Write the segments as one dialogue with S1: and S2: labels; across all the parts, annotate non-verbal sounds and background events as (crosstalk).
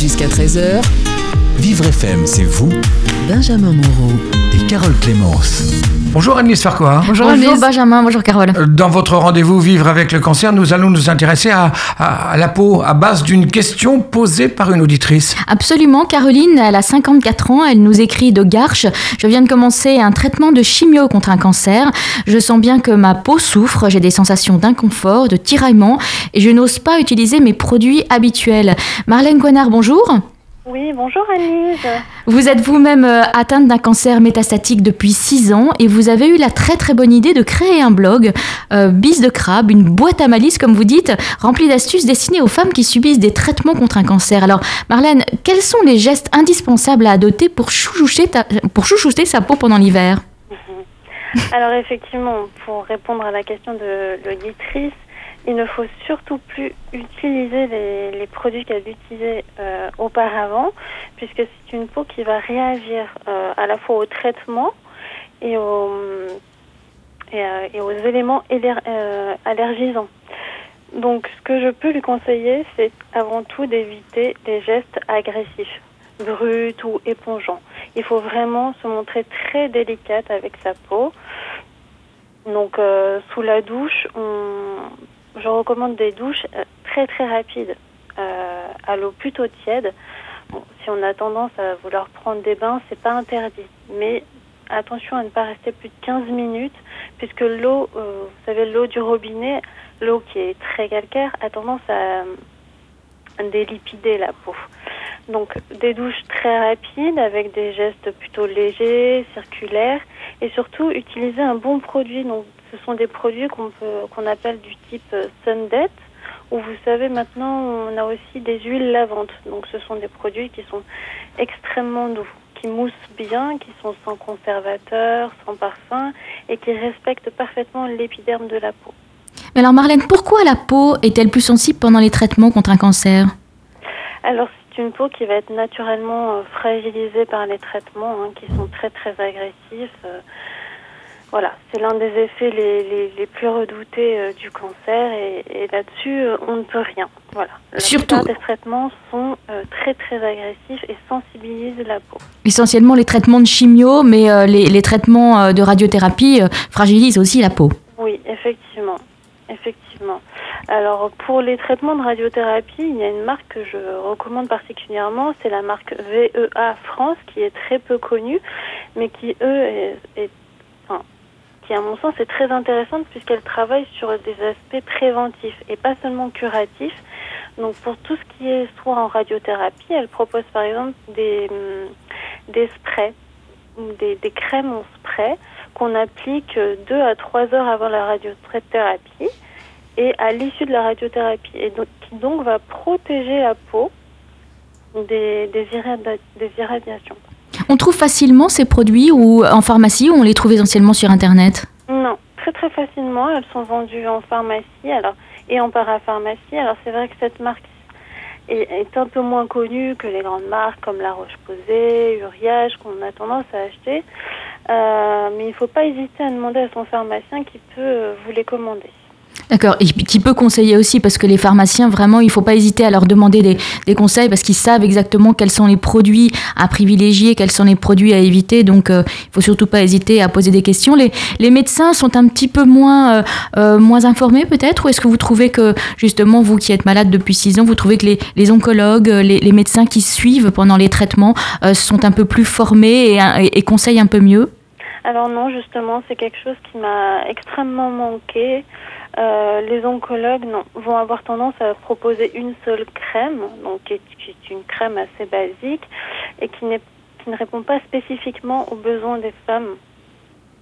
S1: Jusqu'à 13h,
S2: Vivre FM, c'est vous
S1: Benjamin Moreau.
S2: et Carole Clémence.
S3: Bonjour Annelise Farquhar.
S4: Bonjour, Benjamin, bonjour Carole.
S3: Euh, Dans votre rendez-vous Vivre avec le cancer, nous allons nous intéresser à, à- à la peau à base d'une question posée par une auditrice.
S4: Absolument, Caroline, elle a 54 ans, elle nous écrit de Garches. Je viens de commencer un traitement de chimio contre un cancer. Je sens bien que ma peau souffre, j'ai des sensations d'inconfort, de tiraillement et je n'ose pas utiliser mes produits habituels. Marlène Coinard, bonjour.
S5: Oui, bonjour Anise.
S4: Vous êtes vous-même euh, atteinte d'un cancer métastatique depuis 6 ans et vous avez eu la très très bonne idée de créer un blog, euh, Bis de crabe, une boîte à malice comme vous dites, remplie d'astuces destinées aux femmes qui subissent des traitements contre un cancer. Alors Marlène, quels sont les gestes indispensables à adopter pour chouchouter, ta- pour chouchouter sa peau pendant l'hiver? (laughs)
S5: Alors effectivement, pour répondre à la question de l'auditrice, il ne faut surtout plus utiliser les, produits qu'elle utilisait euh, auparavant, puisque c'est une peau qui va réagir euh, à la fois au traitement et aux, euh, et aux éléments allergisants. Donc ce que je peux lui conseiller, c'est avant tout d'éviter les gestes agressifs, bruts ou épongeants. Il faut vraiment se montrer très délicate avec sa peau. Donc sous la douche, on... je recommande des douches euh, très très rapides, euh, à l'eau plutôt tiède. Si on a tendance à vouloir prendre des bains, c'est pas interdit, mais attention à ne pas rester plus de 15 minutes, puisque l'eau, euh, vous savez, l'eau du robinet, l'eau qui est très calcaire, a tendance à délipider la peau. Donc des douches très rapides avec des gestes plutôt légers, circulaires et surtout utiliser un bon produit. Ce sont des produits qu'on appelle du type euh, Sundet où vous savez maintenant on a aussi des huiles lavantes. Donc ce sont des produits qui sont extrêmement doux, qui moussent bien, qui sont sans conservateur, sans parfum et qui respectent parfaitement l'épiderme de la peau.
S4: Mais alors Marlène, pourquoi la peau est-elle plus sensible pendant les traitements contre un cancer?
S5: Alors, c'est une peau qui va être naturellement euh, fragilisée par les traitements hein, qui sont très très agressifs. Euh, voilà, c'est l'un des effets les, les, les plus redoutés euh, du cancer et, et là-dessus, euh, on ne peut rien. Voilà. La
S4: Surtout-
S5: des traitements sont euh, très très agressifs et sensibilisent la peau.
S4: Essentiellement les traitements de chimio, mais les, les traitements de radiothérapie fragilisent aussi la peau.
S5: Oui, effectivement. Effectivement. Alors, pour les traitements de radiothérapie, il y a une marque que je recommande particulièrement, c'est la marque VEA France, qui est très peu connue, mais qui, eux, est, qui, à mon sens, est très intéressante puisqu'elle travaille sur des aspects préventifs et pas seulement curatifs. Donc, pour tout ce qui est soit en radiothérapie, elle propose par exemple des, hum, des sprays, des, des crèmes en spray qu'on applique euh, deux à trois heures avant la radiothérapie et à l'issue de la radiothérapie, et qui donc va protéger la peau des, des irradiations.
S4: On trouve facilement ces produits ou en pharmacie ou on les trouve essentiellement sur Internet?
S5: Non, très très facilement, elles sont vendues en pharmacie alors, et en parapharmacie. Alors c'est vrai que cette marque est, un peu moins connue que les grandes marques comme La Roche-Posay, Uriage qu'on a tendance à acheter. Euh, mais il ne faut pas hésiter à demander à son pharmacien qui peut euh, vous les commander.
S4: D'accord, et qui peut conseiller aussi, parce que les pharmaciens, vraiment, il ne faut pas hésiter à leur demander des, conseils, parce qu'ils savent exactement quels sont les produits à privilégier, quels sont les produits à éviter, donc euh, il ne faut surtout pas hésiter à poser des questions. Les, médecins sont un petit peu moins, euh, euh, moins informés peut-être, ou est-ce que vous trouvez que, justement, vous qui êtes malade depuis six ans, vous trouvez que les, oncologues, les, médecins qui suivent pendant les traitements sont un peu plus formés et conseillent un peu mieux?
S5: Alors non, justement, c'est quelque chose qui m'a extrêmement manqué. Euh, les oncologues vont avoir tendance à proposer une seule crème, donc qui est, une crème assez basique et qui ne répond pas spécifiquement aux besoins des femmes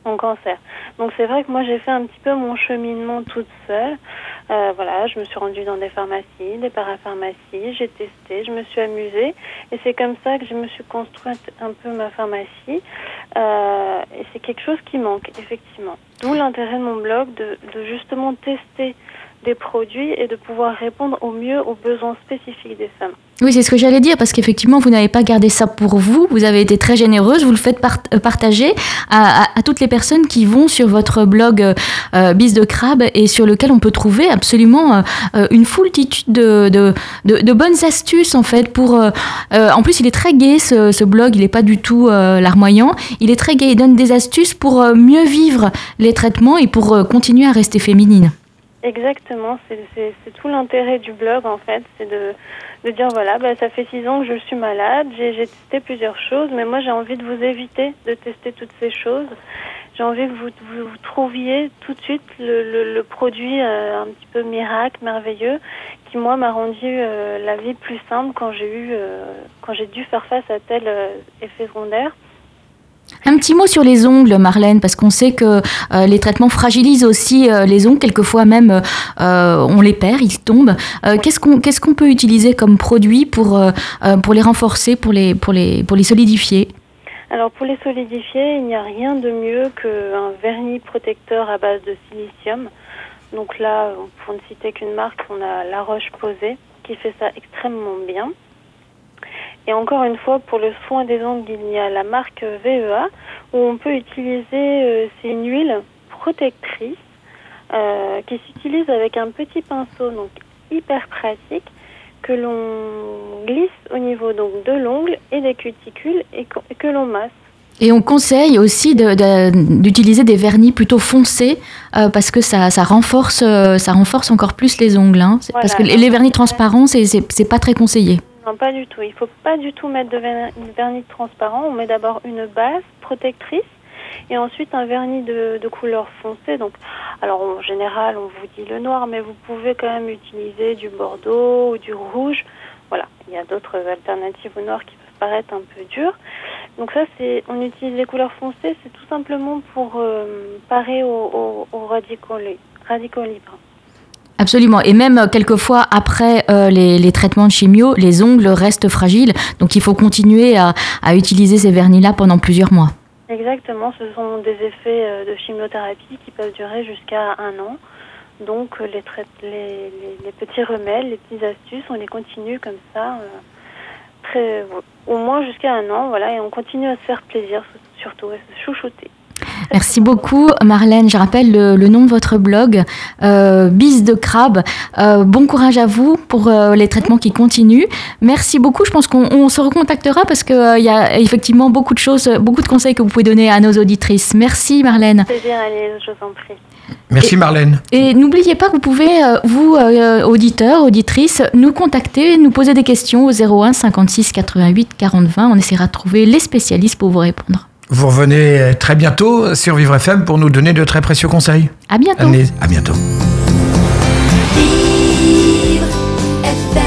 S5: en cancer. Donc c'est vrai que moi j'ai fait un petit peu mon cheminement toute seule. Euh, voilà, je me suis rendue dans des pharmacies, des parapharmacies, j'ai testé, je me suis amusée et c'est comme ça que je me suis construite un peu ma pharmacie. Euh, et c'est quelque chose qui manque, effectivement. D'où l'intérêt de mon blog de justement tester des produits et de pouvoir répondre au mieux aux besoins spécifiques des femmes.
S4: Oui, c'est ce que j'allais dire, parce qu'effectivement, vous n'avez pas gardé ça pour vous, vous avez été très généreuse, vous le faites euh, partager à, toutes les personnes qui vont sur votre blog euh, euh, Bis de Crabe et sur lequel on peut trouver absolument une foultitude de, de, de, bonnes astuces, en fait, pour... en plus, il est très gai, ce, ce blog, il n'est pas du tout larmoyant, il est très gai, il donne des astuces pour mieux vivre les traitements et pour continuer à rester féminine.
S5: Exactement, c'est tout l'intérêt du blog en fait, c'est de, dire voilà, bah, ça fait six ans que je suis malade, j'ai testé plusieurs choses, mais moi j'ai envie de vous éviter de tester toutes ces choses. J'ai envie que vous, vous, trouviez tout de suite le, le, produit euh, un petit peu miracle, merveilleux, qui moi m'a rendu euh, la vie plus simple quand j'ai eu, euh, quand j'ai dû faire face à tel effet secondaire.
S4: Un petit mot sur les ongles, Marlène, parce qu'on sait que euh, les traitements fragilisent aussi euh, les ongles. Quelquefois même, euh, on les perd, ils tombent. qu'est-ce qu'on peut utiliser comme produit pour pour les renforcer, pour les pour les pour les solidifier?
S5: Alors pour les solidifier, il n'y a rien de mieux qu'un vernis protecteur à base de silicium. Donc là, pour ne citer qu'une marque, on a La Roche Posée qui fait ça extrêmement bien. Et encore une fois, pour le soin des ongles, il y a la marque VEA où on peut utiliser, euh, c'est une huile protectrice euh, qui s'utilise avec un petit pinceau, donc hyper pratique, que l'on glisse au niveau donc de l'ongle et des cuticules et que, l'on masse.
S4: Et on conseille aussi d'utiliser des vernis plutôt foncés euh, parce que ça, ça, renforce, ça renforce encore plus les ongles. Hein. parce que les vernis transparents, c'est pas très conseillé.
S5: Pas du tout. Il faut pas du tout mettre de vernis transparent. On met d'abord une base protectrice et ensuite un vernis de, couleur foncée. Donc, alors en général, on vous dit le noir, mais vous pouvez quand même utiliser du bordeaux ou du rouge. Voilà, il y a d'autres alternatives au noir qui peuvent paraître un peu dures. Donc ça, c'est, on utilise les couleurs foncées, c'est tout simplement pour euh, parer aux, radicaux, radicaux libres.
S4: Absolument. Et même euh, quelquefois, après euh, les, traitements de chimio, les ongles restent fragiles. Donc il faut continuer à, utiliser ces vernis-là pendant plusieurs mois.
S5: Exactement. Ce sont des effets euh, de chimiothérapie qui peuvent durer jusqu'à un an. Donc les, les, petits remèdes, les petites astuces, on les continue comme ça, très, au moins jusqu'à un an. Voilà, et on continue à se faire plaisir, surtout à se chouchouter.
S4: Merci beaucoup Marlène. Je rappelle le, nom de votre blog, euh, Bis de crabe. Euh, bon courage à vous pour euh, les traitements qui continuent. Merci beaucoup. Je pense qu'on se recontactera parce qu'il euh, y a effectivement beaucoup de choses, beaucoup de conseils que vous pouvez donner à nos auditrices. Merci Marlène.
S5: Plaisir, allez, je vous en prie.
S3: Merci Marlène.
S4: Et n'oubliez pas que vous pouvez, vous, auditeurs, auditrices, nous contacter, nous poser des questions au 01 56 88 40 20. On essaiera de trouver les spécialistes pour vous répondre.
S3: Vous revenez très bientôt sur Vivre FM pour nous donner de très précieux conseils.
S4: À bientôt.
S3: à bientôt.
S6: Vivre FM.